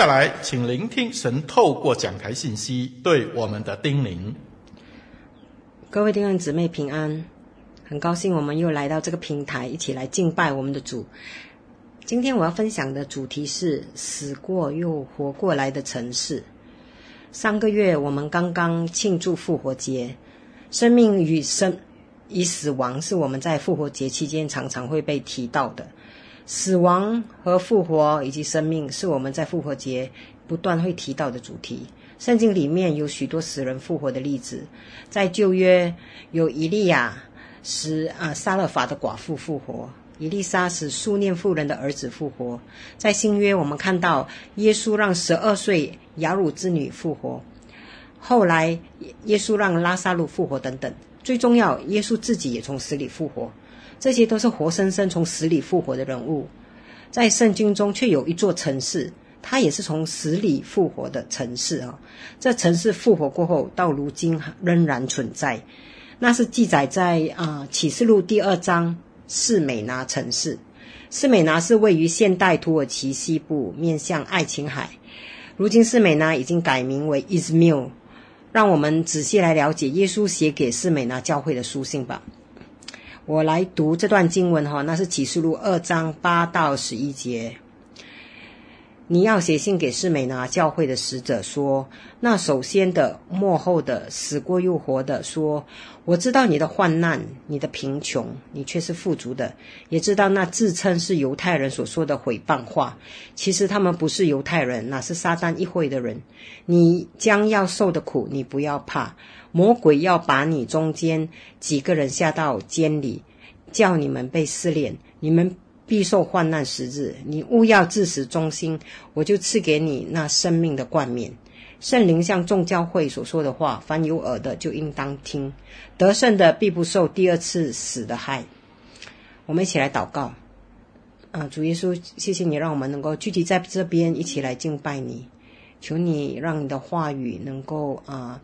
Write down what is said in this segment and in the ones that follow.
下来，请聆听神透过讲台信息对我们的叮咛。各位弟兄姊妹平安，很高兴我们又来到这个平台，一起来敬拜我们的主。今天我要分享的主题是死过又活过来的城市。上个月我们刚刚庆祝复活节，生命与生与死亡是我们在复活节期间常常会被提到的。死亡和复活以及生命是我们在复活节不断会提到的主题。圣经里面有许多死人复活的例子，在旧约有以利亚使啊撒勒法的寡妇复活，以利沙使书念妇人的儿子复活。在新约我们看到耶稣让十二岁雅鲁之女复活，后来耶稣让拉撒路复活等等。最重要，耶稣自己也从死里复活，这些都是活生生从死里复活的人物。在圣经中却有一座城市。它也是从死里复活的城市啊！这城市复活过后，到如今仍然存在。那是记载在啊启示录第二章士美拿城市。士美拿是位于现代土耳其西部，面向爱琴海。如今士美拿已经改名为伊兹密尔。让我们仔细来了解耶稣写给士美拿教会的书信吧。我来读这段经文哈，那是启示录二章八到十一节。你要写信给士美拿教会的使者说：那首先的、末后的、死过又活的，说：我知道你的患难、你的贫穷，你却是富足的；也知道那自称是犹太人所说的毁谤话，其实他们不是犹太人，那是撒旦议会的人。你将要受的苦，你不要怕。魔鬼要把你中间几个人下到监里，叫你们被试炼，你们。必受患难时日，你勿要至死忠心，我就赐给你那生命的冠冕。圣灵像众教会所说的话，凡有耳的就应当听。得胜的必不受第二次死的害。我们一起来祷告。啊，主耶稣，谢谢你让我们能够聚集在这边，一起来敬拜你。求你让你的话语能够啊。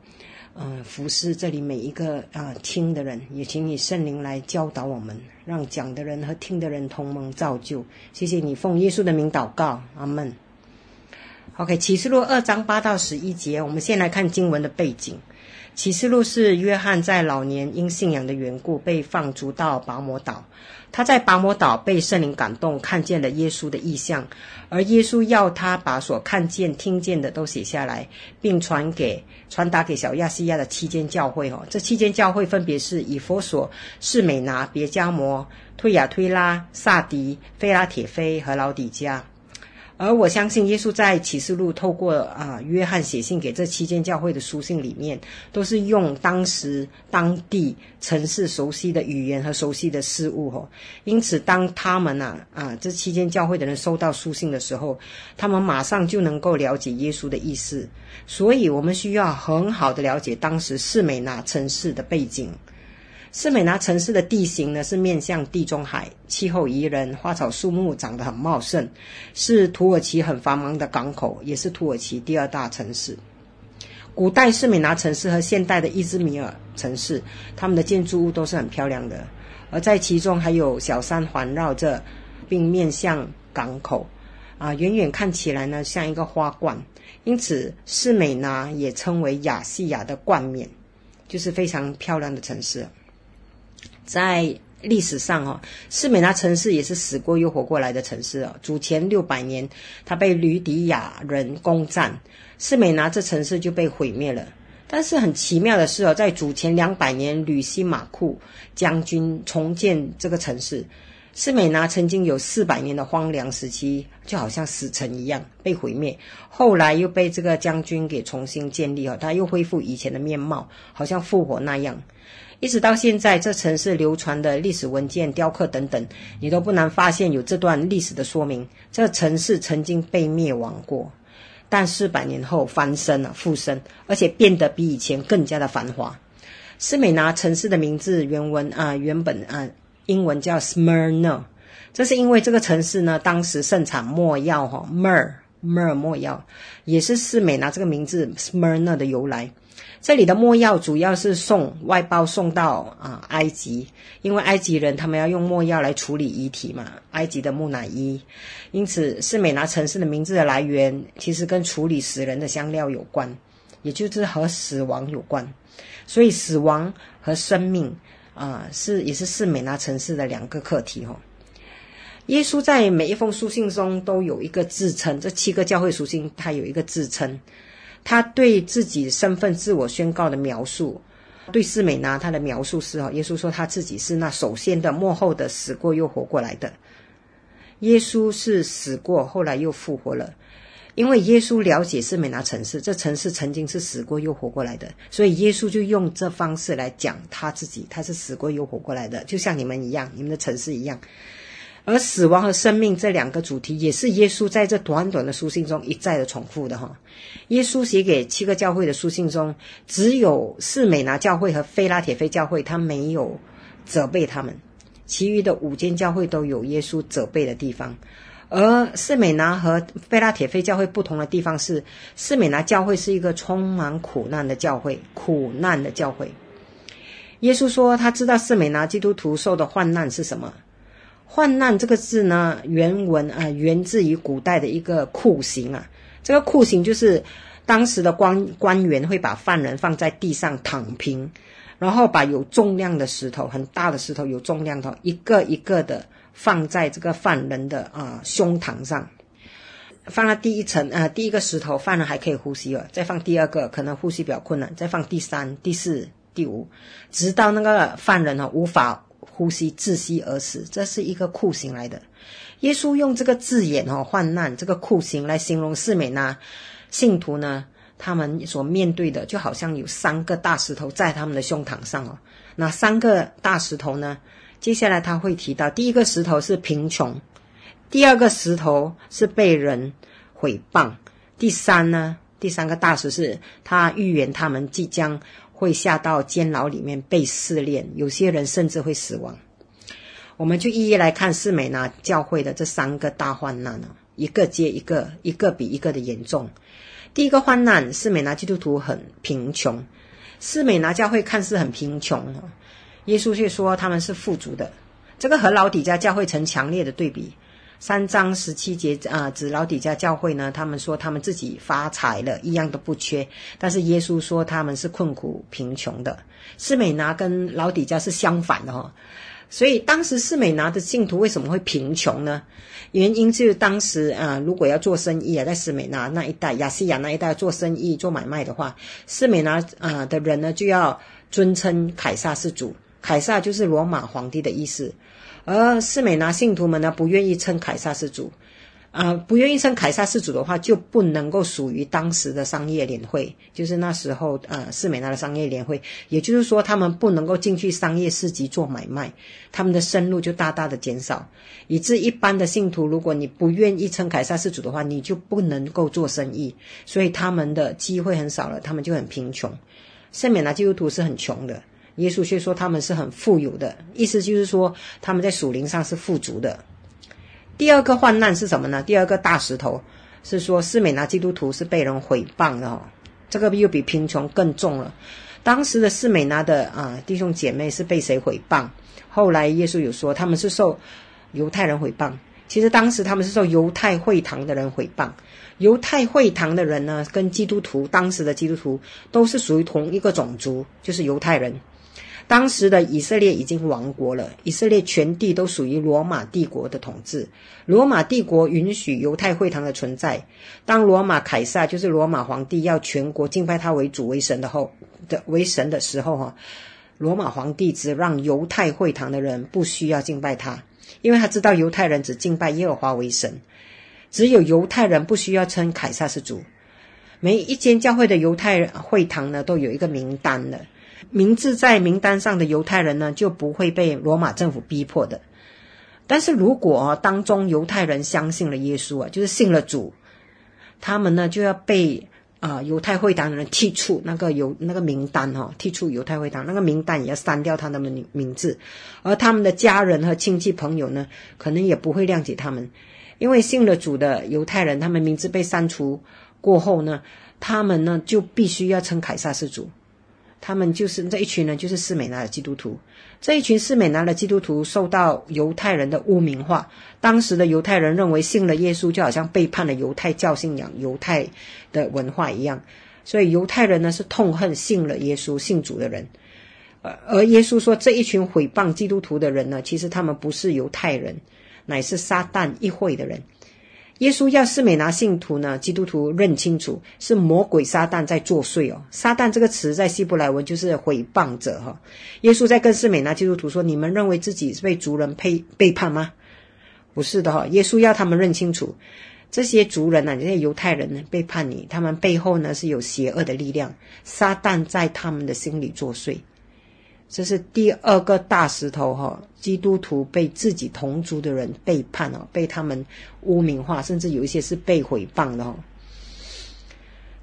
嗯，服侍这里每一个啊听的人，也请你圣灵来教导我们，让讲的人和听的人同盟造就。谢谢你，奉耶稣的名祷告，阿门。OK，启示录二章八到十一节，我们先来看经文的背景。启示录是约翰在老年因信仰的缘故被放逐到拔摩岛。他在拔摩岛被圣灵感动，看见了耶稣的异象，而耶稣要他把所看见、听见的都写下来，并传给传达给小亚细亚的七间教会。哦，这七间教会分别是以弗所、士美拿、别迦摩、推雅推拉、撒狄、非拉铁非和老底嘉。而我相信，耶稣在启示录透过啊约翰写信给这七间教会的书信里面，都是用当时当地城市熟悉的语言和熟悉的事物吼。因此，当他们呐啊这七间教会的人收到书信的时候，他们马上就能够了解耶稣的意思。所以我们需要很好的了解当时士美拿城市的背景。士美拿城市的地形呢，是面向地中海，气候宜人，花草树木长得很茂盛，是土耳其很繁忙的港口，也是土耳其第二大城市。古代士美拿城市和现代的伊兹密尔城市，他们的建筑物都是很漂亮的，而在其中还有小山环绕着，并面向港口，啊，远远看起来呢像一个花冠，因此士美拿也称为亚细亚的冠冕，就是非常漂亮的城市。在历史上，哦，士美拿城市也是死过又活过来的城市哦。主前六百年，它被吕底亚人攻占，士美拿这城市就被毁灭了。但是很奇妙的是哦，在主前两百年，吕西马库将军重建这个城市。士美拿曾经有四百年的荒凉时期，就好像死城一样被毁灭，后来又被这个将军给重新建立哦，它又恢复以前的面貌，好像复活那样。一直到现在，这城市流传的历史文件、雕刻等等，你都不难发现有这段历史的说明。这城市曾经被灭亡过，但四百年后翻身了、复生，而且变得比以前更加的繁华。斯美拿城市的名字原文啊，原本啊，英文叫 Smyrna，这是因为这个城市呢，当时盛产没药哈，Myrrh Myrrh 没药，也是士美拿这个名字 Smyrna 的由来。这里的没药主要是送外包送到啊埃及，因为埃及人他们要用没药来处理遗体嘛，埃及的木乃伊，因此是美拿城市的名字的来源其实跟处理死人的香料有关，也就是和死亡有关，所以死亡和生命啊是也是是美拿城市的两个课题哦。耶稣在每一封书信中都有一个自称，这七个教会书信他有一个自称。他对自己身份自我宣告的描述，对士美拿他的描述是：哈，耶稣说他自己是那首先的、幕后的、死过又活过来的。耶稣是死过，后来又复活了，因为耶稣了解士美拿城市，这城市曾经是死过又活过来的，所以耶稣就用这方式来讲他自己，他是死过又活过来的，就像你们一样，你们的城市一样。而死亡和生命这两个主题，也是耶稣在这短短的书信中一再的重复的哈。耶稣写给七个教会的书信中，只有士美拿教会和菲拉铁非教会，他没有责备他们，其余的五间教会都有耶稣责备的地方。而士美拿和菲拉铁非教会不同的地方是，士美拿教会是一个充满苦难的教会，苦难的教会。耶稣说，他知道士美拿基督徒受的患难是什么。患难这个字呢，原文啊，源自于古代的一个酷刑啊。这个酷刑就是当时的官官员会把犯人放在地上躺平，然后把有重量的石头，很大的石头，有重量的，一个一个的放在这个犯人的啊胸膛上。放了第一层啊，第一个石头，犯人还可以呼吸了，再放第二个，可能呼吸比较困难，再放第三、第四、第五，直到那个犯人啊无法。呼吸窒息而死，这是一个酷刑来的。耶稣用这个字眼哦，患难这个酷刑来形容四美呢信徒呢，他们所面对的就好像有三个大石头在他们的胸膛上哦。那三个大石头呢？接下来他会提到，第一个石头是贫穷，第二个石头是被人毁谤，第三呢，第三个大石是他预言他们即将。会下到监牢里面被试炼，有些人甚至会死亡。我们就一一来看士美拿教会的这三个大患难呢，一个接一个，一个比一个的严重。第一个患难，士美拿基督徒很贫穷，士美拿教会看似很贫穷，耶稣却说他们是富足的。这个和老底嘉教会成强烈的对比。三章十七节啊，指老底家教会呢，他们说他们自己发财了，一样都不缺。但是耶稣说他们是困苦贫穷的。士美拿跟老底家是相反的哈、所以当时士美拿的信徒为什么会贫穷呢？原因就是当时啊，如果要做生意啊，在士美拿那一带、亚细亚那一带做生意、做买卖的话，士美拿啊的人呢就要尊称凯撒是主，凯撒就是罗马皇帝的意思。而士美拿信徒们呢，不愿意称凯撒是主，啊、呃，不愿意称凯撒是主的话，就不能够属于当时的商业联会，就是那时候啊，士美拿的商业联会，也就是说，他们不能够进去商业市集做买卖，他们的生路就大大的减少，以致一般的信徒，如果你不愿意称凯撒是主的话，你就不能够做生意，所以他们的机会很少了，他们就很贫穷。圣美拿基督徒是很穷的。耶稣却说他们是很富有的，意思就是说他们在属灵上是富足的。第二个患难是什么呢？第二个大石头是说士美拿基督徒是被人毁谤的哦，这个又比贫穷更重了。当时的士美拿的啊弟兄姐妹是被谁毁谤？后来耶稣有说他们是受犹太人毁谤。其实当时他们是受犹太会堂的人毁谤。犹太会堂的人呢，跟基督徒当时的基督徒都是属于同一个种族，就是犹太人。当时的以色列已经亡国了，以色列全地都属于罗马帝国的统治。罗马帝国允许犹太会堂的存在。当罗马凯撒就是罗马皇帝要全国敬拜他为主为神的后的为神的时候，哈，罗马皇帝只让犹太会堂的人不需要敬拜他，因为他知道犹太人只敬拜耶和华为神，只有犹太人不需要称凯撒是主。每一间教会的犹太人会堂呢，都有一个名单的。名字在名单上的犹太人呢，就不会被罗马政府逼迫的。但是如果，当中犹太人相信了耶稣啊，就是信了主，他们呢就要被啊犹太会堂的人剔除那个犹那个名单哈，剔除犹太会堂那个名单，也要删掉他的名名字。而他们的家人和亲戚朋友呢，可能也不会谅解他们，因为信了主的犹太人，他们名字被删除过后呢，他们呢就必须要称凯撒是主。他们就是这一群人，就是斯美拿的基督徒。这一群斯美拿的基督徒受到犹太人的污名化。当时的犹太人认为信了耶稣就好像背叛了犹太教信仰、犹太的文化一样，所以犹太人呢是痛恨信了耶稣、信主的人。而而耶稣说，这一群毁谤基督徒的人呢，其实他们不是犹太人，乃是撒旦议会的人。耶稣要士美拿信徒呢，基督徒认清楚是魔鬼撒旦在作祟哦。撒旦这个词在希伯来文就是毁谤者哈。耶稣在跟士美拿基督徒说：“你们认为自己是被族人背背叛吗？不是的哈。耶稣要他们认清楚，这些族人呢，这些犹太人呢，背叛你，他们背后呢是有邪恶的力量，撒旦在他们的心里作祟。”这是第二个大石头哈，基督徒被自己同族的人背叛哦，被他们污名化，甚至有一些是被毁谤的哦。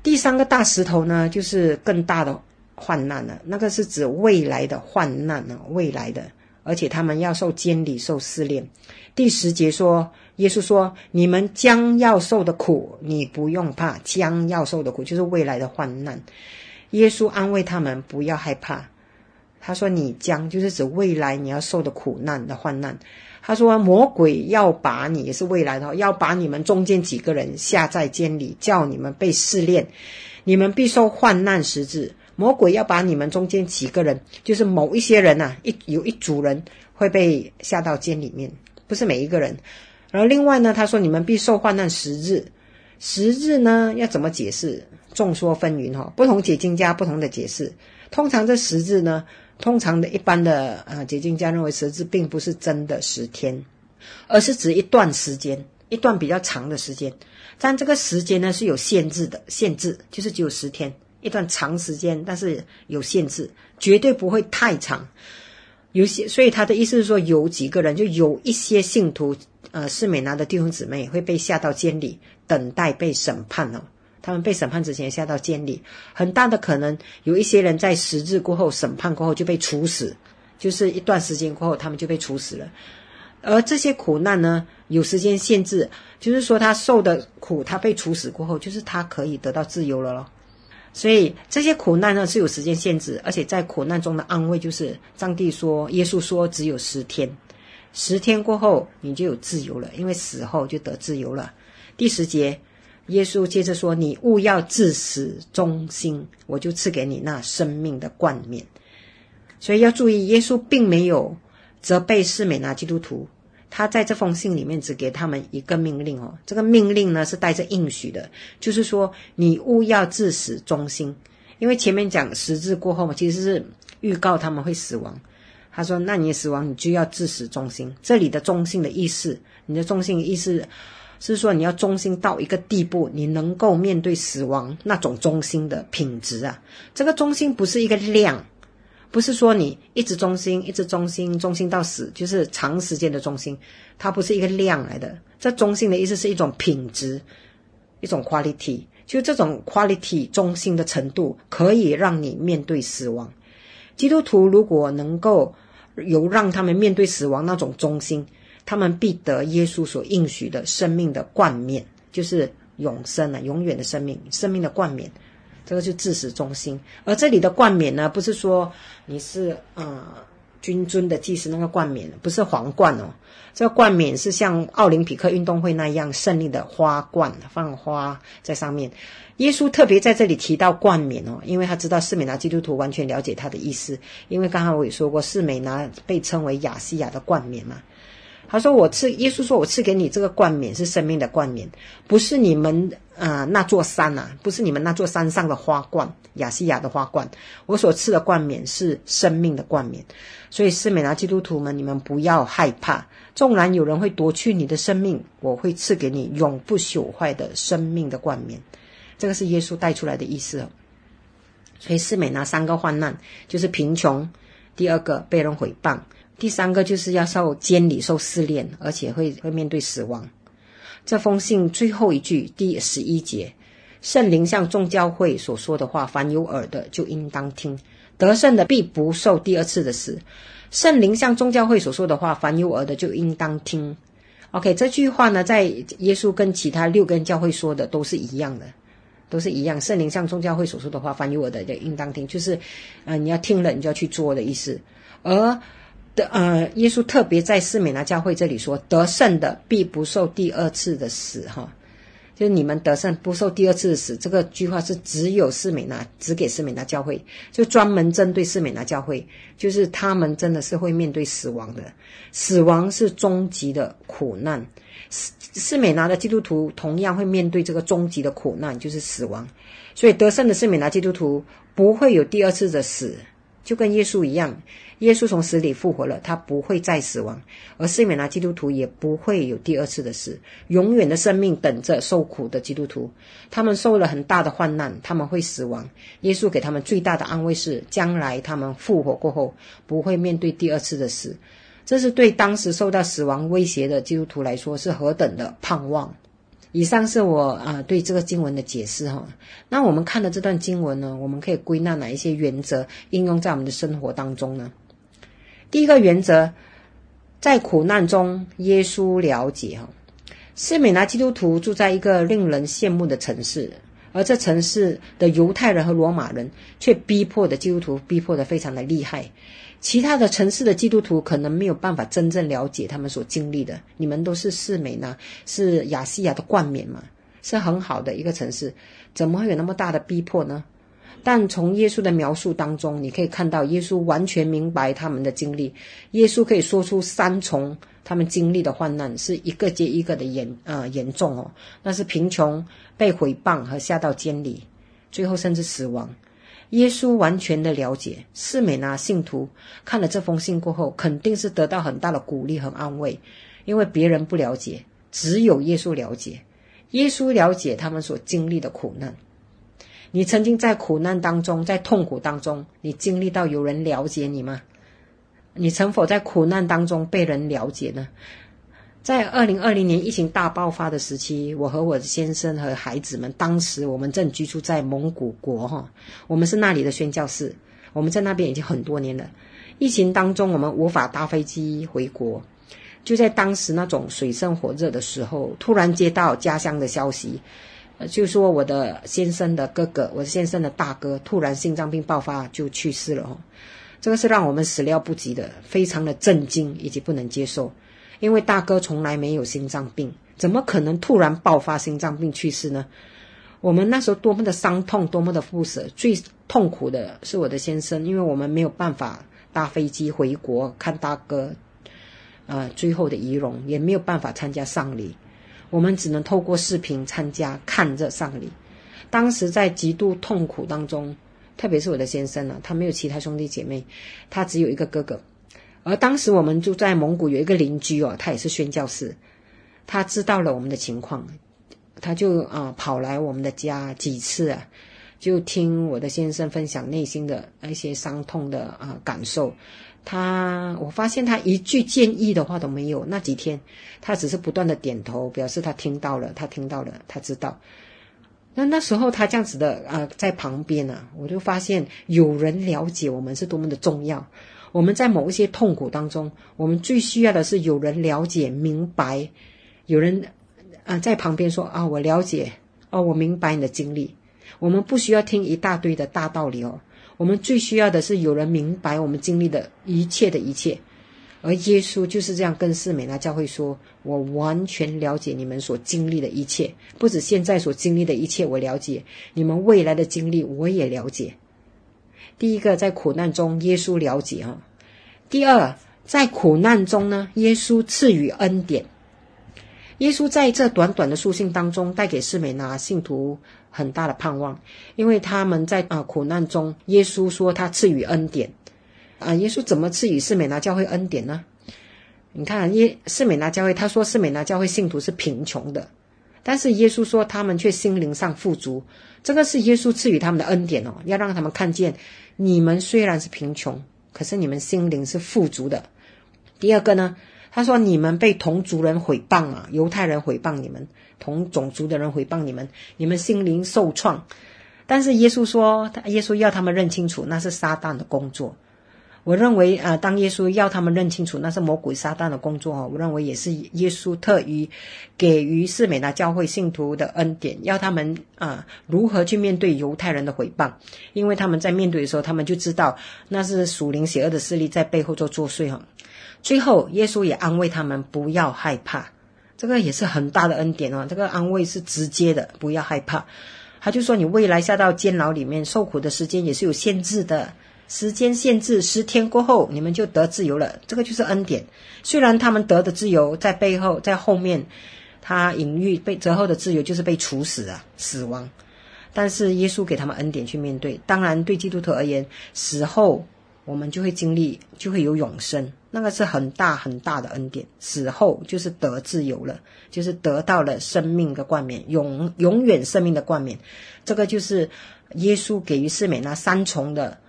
第三个大石头呢，就是更大的患难了，那个是指未来的患难呢，未来的，而且他们要受监理受试炼。第十节说，耶稣说：“你们将要受的苦，你不用怕；将要受的苦，就是未来的患难。”耶稣安慰他们，不要害怕。他说：“你将就是指未来你要受的苦难的患难。”他说：“魔鬼要把你也是未来的，要把你们中间几个人下在监里，叫你们被试炼，你们必受患难时日。魔鬼要把你们中间几个人，就是某一些人呐、啊，一有一组人会被下到监里面，不是每一个人。然后另外呢，他说你们必受患难十日，十日呢要怎么解释？众说纷纭哈，不同解经家不同的解释。通常这十日呢。”通常的一般的啊解经家认为，十日并不是真的十天，而是指一段时间，一段比较长的时间。但这个时间呢是有限制的，限制就是只有十天，一段长时间，但是有限制，绝对不会太长。有些，所以他的意思是说，有几个人，就有一些信徒，呃，是美拿的弟兄姊妹会被下到监里，等待被审判了。他们被审判之前下到监里，很大的可能有一些人在十日过后审判过后就被处死，就是一段时间过后他们就被处死了。而这些苦难呢，有时间限制，就是说他受的苦，他被处死过后，就是他可以得到自由了咯。所以这些苦难呢是有时间限制，而且在苦难中的安慰就是上帝说，耶稣说只有十天，十天过后你就有自由了，因为死后就得自由了。第十节，耶稣接着说：“你勿要至死忠心，我就赐给你那生命的冠冕。”所以要注意，耶稣并没有责备士美拿基督徒。他在这封信里面只给他们一个命令哦，这个命令呢是带着应许的，就是说你勿要至死忠心，因为前面讲十字过后嘛，其实是预告他们会死亡。他说：“那你死亡，你就要至死忠心。”这里的忠心的意思，你的忠心意思是说你要忠心到一个地步，你能够面对死亡那种忠心的品质啊。这个忠心不是一个量。不是说你一直忠心，一直忠心，忠心到死，就是长时间的忠心，它不是一个量来的。这忠心的意思是一种品质，一种 quality，就这种 quality 忠心的程度，可以让你面对死亡。基督徒如果能够有让他们面对死亡那种忠心，他们必得耶稣所应许的生命的冠冕，就是永生啊，永远的生命，生命的冠冕。这个是至死忠心，而这里的冠冕呢，不是说你是呃君尊的祭司那个冠冕，不是皇冠哦。这个冠冕是像奥林匹克运动会那样胜利的花冠，放花在上面。耶稣特别在这里提到冠冕哦，因为他知道士美拿基督徒完全了解他的意思，因为刚刚我也说过，士美拿被称为亚细亚的冠冕嘛。他说：“我赐耶稣说，我赐给你这个冠冕是生命的冠冕，不是你们、呃、那座山啊，不是你们那座山上的花冠，亚细亚的花冠。我所赐的冠冕是生命的冠冕。所以，士美拿基督徒们，你们不要害怕，纵然有人会夺去你的生命，我会赐给你永不朽坏的生命的冠冕。这个是耶稣带出来的意思。所以，士美拿三个患难就是贫穷，第二个被人毁谤。”第三个就是要受监理、受试炼，而且会会面对死亡。这封信最后一句，第十一节，圣灵向众教会所说的话，凡有耳的就应当听。得胜的必不受第二次的死。圣灵向众教会所说的话，凡有耳的就应当听。OK，这句话呢，在耶稣跟其他六根教会说的都是一样的，都是一样。圣灵向众教会所说的话，凡有耳的就应当听，就是，呃，你要听了，你就要去做的意思。而的呃，耶稣特别在士美拿教会这里说：“得胜的必不受第二次的死。”哈，就是你们得胜不受第二次的死。这个句话是只有士美拿，只给士美拿教会，就专门针对士美拿教会，就是他们真的是会面对死亡的。死亡是终极的苦难，士士美拿的基督徒同样会面对这个终极的苦难，就是死亡。所以得胜的士美拿基督徒不会有第二次的死，就跟耶稣一样。耶稣从死里复活了，他不会再死亡，而圣美拿基督徒也不会有第二次的死，永远的生命等着受苦的基督徒。他们受了很大的患难，他们会死亡。耶稣给他们最大的安慰是，将来他们复活过后不会面对第二次的死。这是对当时受到死亡威胁的基督徒来说是何等的盼望。以上是我啊、对这个经文的解释哈。那我们看的这段经文呢，我们可以归纳哪一些原则应用在我们的生活当中呢？第一个原则，在苦难中，耶稣了解哈。是美拿基督徒住在一个令人羡慕的城市，而这城市的犹太人和罗马人却逼迫的基督徒逼迫得非常的厉害。其他的城市的基督徒可能没有办法真正了解他们所经历的。你们都是士美呢，是亚细亚的冠冕嘛，是很好的一个城市，怎么会有那么大的逼迫呢？但从耶稣的描述当中，你可以看到耶稣完全明白他们的经历。耶稣可以说出三重他们经历的患难，是一个接一个的严呃严重哦。那是贫穷、被毁谤和下到监里，最后甚至死亡。耶稣完全的了解。四美拿信徒看了这封信过后，肯定是得到很大的鼓励和安慰，因为别人不了解，只有耶稣了解。耶稣了解他们所经历的苦难。你曾经在苦难当中，在痛苦当中，你经历到有人了解你吗？你曾否在苦难当中被人了解呢？在二零二零年疫情大爆发的时期，我和我的先生和孩子们，当时我们正居住在蒙古国哈，我们是那里的宣教士，我们在那边已经很多年了。疫情当中，我们无法搭飞机回国，就在当时那种水深火热的时候，突然接到家乡的消息。就说我的先生的哥哥，我先生的大哥突然心脏病爆发就去世了。这个是让我们始料不及的，非常的震惊以及不能接受。因为大哥从来没有心脏病，怎么可能突然爆发心脏病去世呢？我们那时候多么的伤痛，多么的不舍。最痛苦的是我的先生，因为我们没有办法搭飞机回国看大哥，呃，最后的遗容，也没有办法参加丧礼，我们只能透过视频参加看着丧礼。当时在极度痛苦当中。特别是我的先生呢、他没有其他兄弟姐妹，他只有一个哥哥。而当时我们住在蒙古，有一个邻居哦，他也是宣教士，他知道了我们的情况，他就啊、跑来我们的家几次啊，就听我的先生分享内心的一些伤痛的啊、感受。他我发现他一句建议的话都没有。那几天，他只是不断的点头，表示他听到了，他听到了，他知道。那那时候他这样子的啊、呃，在旁边呢、啊，我就发现有人了解我们是多么的重要。我们在某一些痛苦当中，我们最需要的是有人了解、明白，有人啊、在旁边说啊，我了解，哦，我明白你的经历。我们不需要听一大堆的大道理哦，我们最需要的是有人明白我们经历的一切的一切。而耶稣就是这样跟士美拿教会说：“我完全了解你们所经历的一切，不止现在所经历的一切，我了解你们未来的经历，我也了解。第一个，在苦难中，耶稣了解啊；第二，在苦难中呢，耶稣赐予恩典。耶稣在这短短的书信当中，带给士美拿信徒很大的盼望，因为他们在啊苦难中，耶稣说他赐予恩典。”啊，耶稣怎么赐予士美拿教会恩典呢？你看，耶士美拿教会，他说士美拿教会信徒是贫穷的，但是耶稣说他们却心灵上富足，这个是耶稣赐予他们的恩典哦，要让他们看见，你们虽然是贫穷，可是你们心灵是富足的。第二个呢，他说你们被同族人毁谤啊，犹太人毁谤你们，同种族的人毁谤你们，你们心灵受创，但是耶稣说，耶稣要他们认清楚，那是撒旦的工作。我认为啊，当耶稣要他们认清楚那是魔鬼撒旦的工作哦，我认为也是耶稣特意给予士美拿教会信徒的恩典，要他们啊如何去面对犹太人的毁谤，因为他们在面对的时候，他们就知道那是属灵邪恶的势力在背后做作祟哈。最后，耶稣也安慰他们不要害怕，这个也是很大的恩典哦。这个安慰是直接的，不要害怕。他就说，你未来下到监牢里面受苦的时间也是有限制的。时间限制十天过后，你们就得自由了。这个就是恩典。虽然他们得的自由在背后，在后面，他隐喻被折后的自由就是被处死啊，死亡。但是耶稣给他们恩典去面对。当然，对基督徒而言，死后我们就会经历，就会有永生，那个是很大很大的恩典。死后就是得自由了，就是得到了生命的冠冕，永永远生命的冠冕。这个就是耶稣给予世美那三重的。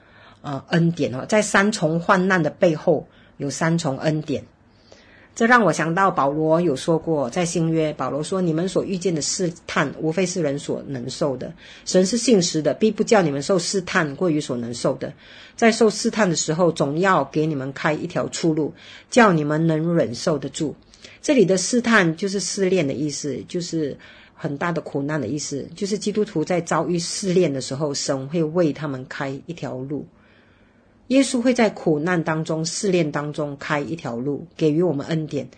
啊，恩典哦，在三重患难的背后有三重恩典，这让我想到保罗有说过，在新约，保罗说：“你们所遇见的试探，无非是人所能受的。神是信实的，必不叫你们受试探过于所能受的。在受试探的时候，总要给你们开一条出路，叫你们能忍受得住。”这里的试探就是试炼的意思，就是很大的苦难的意思，就是基督徒在遭遇试炼的时候，神会为他们开一条路。耶稣会在苦难当中、试炼当中开一条路，给予我们恩典。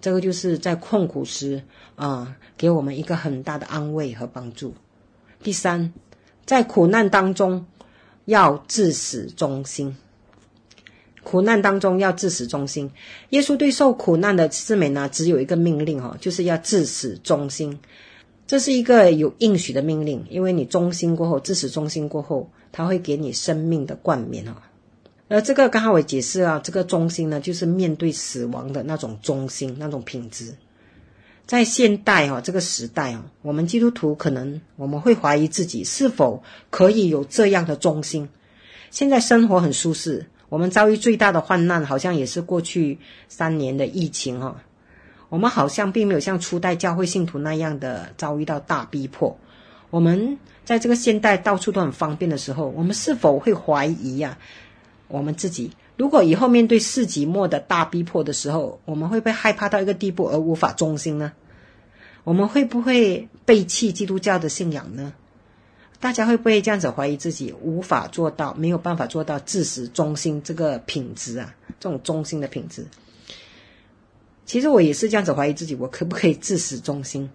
这个就是在困苦时啊、呃，给我们一个很大的安慰和帮助。第三，在苦难当中要至死忠心。苦难当中要至死忠心。耶稣对受苦难的士美呢只有一个命令哈，就是要至死忠心。这是一个有应许的命令，因为你忠心过后，至死忠心过后，他会给你生命的冠冕哈。而这个刚好我解释啊，这个忠心呢，就是面对死亡的那种忠心，那种品质。在现代哈、这个时代啊，我们基督徒可能我们会怀疑自己是否可以有这样的忠心。现在生活很舒适，我们遭遇最大的患难，好像也是过去三年的疫情哈、啊。我们好像并没有像初代教会信徒那样的遭遇到大逼迫。我们在这个现代到处都很方便的时候，我们是否会怀疑呀、啊？我们自己，如果以后面对世纪末的大逼迫的时候，我们会不会害怕到一个地步而无法忠心呢？我们会不会背弃基督教的信仰呢？大家会不会这样子怀疑自己无法做到，没有办法做到自始忠心这个品质啊？这种忠心的品质，其实我也是这样子怀疑自己，我可不可以自始忠心？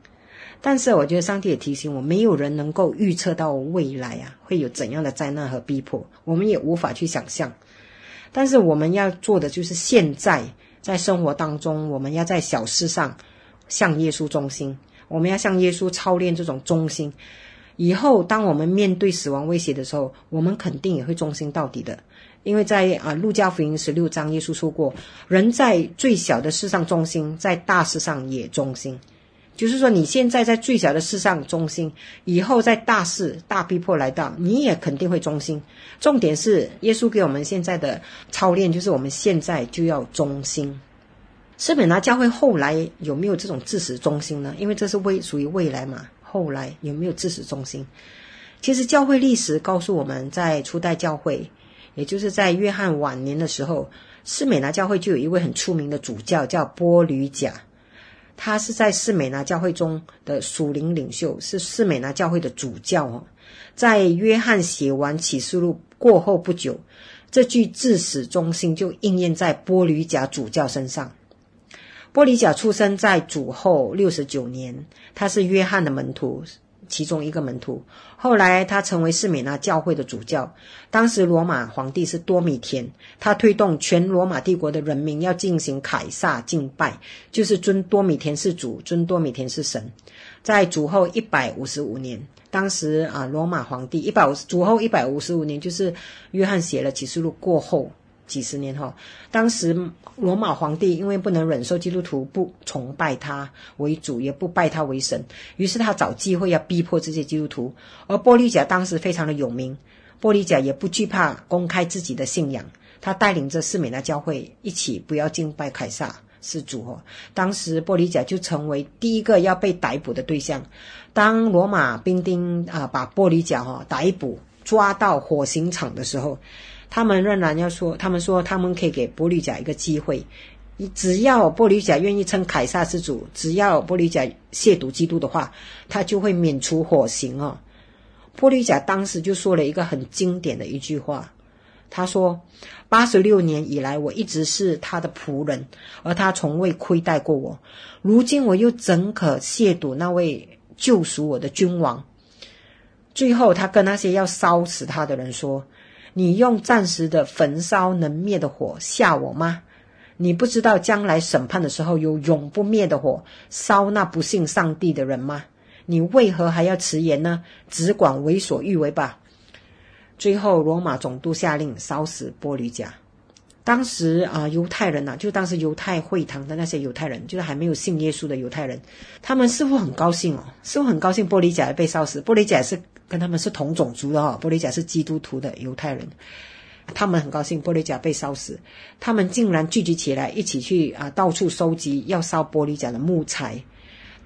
但是我觉得上帝也提醒我，没有人能够预测到未来啊会有怎样的灾难和逼迫，我们也无法去想象。但是我们要做的就是现在在生活当中，我们要在小事上向耶稣忠心，我们要向耶稣操练这种忠心。以后，当我们面对死亡威胁的时候，我们肯定也会忠心到底的。因为在啊，路加福音十六章，耶稣说过：“人在最小的事上忠心，在大事上也忠心。”就是说，你现在在最小的事上忠心，以后在大事、大逼迫来到，你也肯定会忠心。重点是，耶稣给我们现在的操练，就是我们现在就要忠心。斯美拿教会后来有没有这种至死忠心呢？因为这是未属于未来嘛。后来有没有至死忠心？其实教会历史告诉我们，在初代教会，也就是在约翰晚年的时候，斯美拿教会就有一位很出名的主教，叫波吕贾。他是在士美拿教会中的属灵领袖，是士美拿教会的主教哦。在约翰写完启示录过后不久，这句至死忠心就应验在波吕贾主教身上。波吕贾出生在主后六十九年，他是约翰的门徒，其中一个门徒。后来他成为士美拿教会的主教。当时罗马皇帝是多米田，他推动全罗马帝国的人民要进行凯撒敬拜，就是尊多米田是主，尊多米田是神。在主后一百五十五年，当时啊，罗马皇帝一百五主后一百五十五年，就是约翰写了启示录过后。几十年后，当时罗马皇帝因为不能忍受基督徒不崇拜他为主，也不拜他为神，于是他找机会要逼迫这些基督徒。而波利贾当时非常的有名，波利贾也不惧怕公开自己的信仰，他带领着士美拿教会一起不要敬拜凯撒是主哦。当时波吕贾就成为第一个要被逮捕的对象。当罗马兵丁啊把波利贾哈逮捕抓到火刑场的时候。他们仍然要说，他们说他们可以给波吕贾一个机会，只要波吕贾愿意称凯撒之主，只要波吕贾亵渎基督的话，他就会免除火刑哦。波吕贾当时就说了一个很经典的一句话，他说：“八十六年以来，我一直是他的仆人，而他从未亏待过我。如今我又怎可亵渎那位救赎我的君王？”最后，他跟那些要烧死他的人说。你用暂时的焚烧能灭的火吓我吗？你不知道将来审判的时候有永不灭的火烧那不信上帝的人吗？你为何还要迟延呢？只管为所欲为吧。最后，罗马总督下令烧死波吕甲。当时啊，犹太人呐、啊，就当时犹太会堂的那些犹太人，就是还没有信耶稣的犹太人，他们似乎很高兴哦，似乎很高兴玻璃甲被烧死。玻璃甲是。跟他们是同种族的哈，玻璃甲是基督徒的犹太人，他们很高兴玻璃甲被烧死，他们竟然聚集起来一起去啊，到处收集要烧玻璃甲的木材。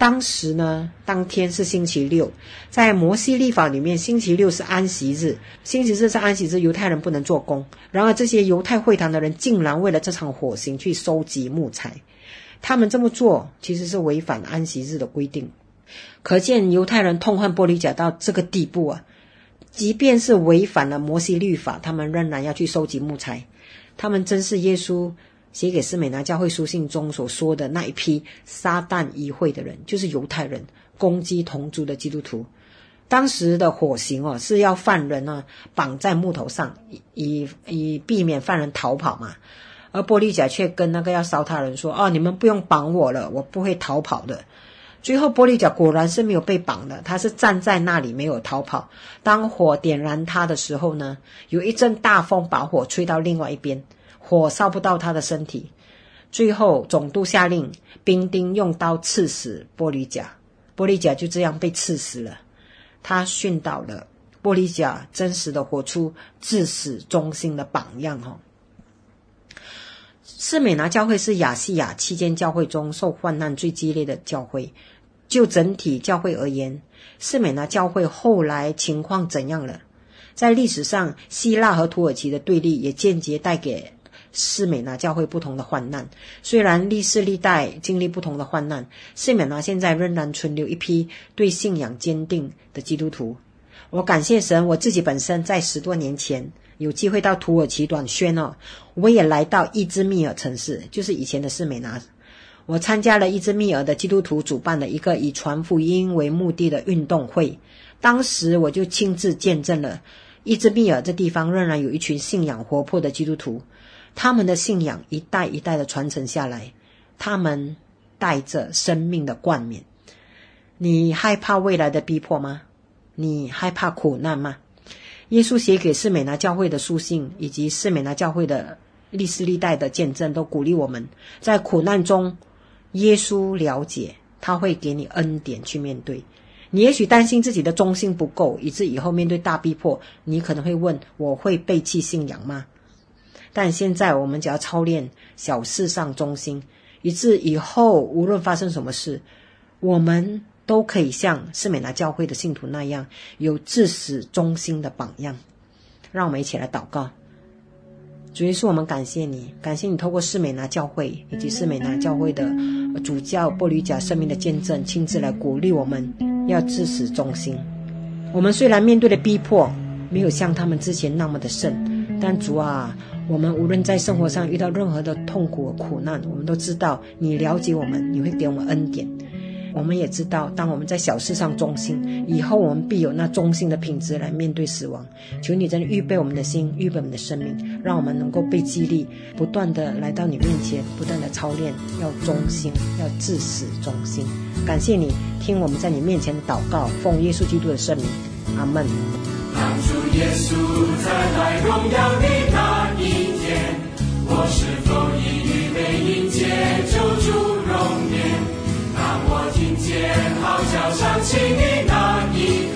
当时呢，当天是星期六，在摩西律法里面，星期六是安息日，星期日是安息日，犹太人不能做工。然而这些犹太会堂的人竟然为了这场火刑去收集木材，他们这么做其实是违反安息日的规定。可见犹太人痛恨玻璃甲到这个地步啊！即便是违反了摩西律法，他们仍然要去收集木材。他们真是耶稣写给斯美拿教会书信中所说的那一批撒旦议会的人，就是犹太人攻击同族的基督徒。当时的火刑哦，是要犯人呢绑在木头上，以以避免犯人逃跑嘛。而波吕贾却跟那个要烧他人说：“哦，你们不用绑我了，我不会逃跑的。”最后，波吕贾果然是没有被绑的，他是站在那里没有逃跑。当火点燃他的时候呢，有一阵大风把火吹到另外一边，火烧不到他的身体。最后，总督下令兵丁用刀刺死玻璃甲，玻璃甲就这样被刺死了。他训导了玻璃甲真实的活出至死忠心的榜样。哈，士美拿教会是亚细亚期间教会中受患难最激烈的教会。就整体教会而言，士美拿教会后来情况怎样了？在历史上，希腊和土耳其的对立也间接带给士美拿教会不同的患难。虽然历世历代经历不同的患难，士美拿现在仍然存留一批对信仰坚定的基督徒。我感谢神，我自己本身在十多年前有机会到土耳其短宣哦，我也来到伊兹密尔城市，就是以前的士美拿。我参加了伊兹密尔的基督徒主办的一个以传福音为目的的运动会，当时我就亲自见证了伊兹密尔这地方仍然有一群信仰活泼的基督徒，他们的信仰一代一代的传承下来，他们带着生命的冠冕。你害怕未来的逼迫吗？你害怕苦难吗？耶稣写给士美拿教会的书信，以及士美拿教会的历史历代的见证，都鼓励我们在苦难中，耶稣了解，他会给你恩典去面对。你也许担心自己的忠心不够，以致以后面对大逼迫，你可能会问：我会背弃信仰吗？但现在我们只要操练小事上忠心，以致以后无论发生什么事，我们。都可以像士美拿教会的信徒那样，有至死忠心的榜样。让我们一起来祷告。主耶稣，我们感谢你，感谢你透过士美拿教会以及士美拿教会的主教波吕贾生命的见证，亲自来鼓励我们要至死忠心。我们虽然面对的逼迫没有像他们之前那么的甚，但主啊，我们无论在生活上遇到任何的痛苦和苦难，我们都知道你了解我们，你会给我们恩典。我们也知道，当我们在小事上忠心，以后我们必有那忠心的品质来面对死亡。求你真的预备我们的心，预备我们的生命，让我们能够被激励，不断的来到你面前，不断的操练，要忠心，要至死忠心。感谢你听我们在你面前祷告，奉耶稣基督的圣名，阿门。当主耶稣再来荣耀你，我是否已预备迎接救主荣颜？我听见号角响起的那一刻，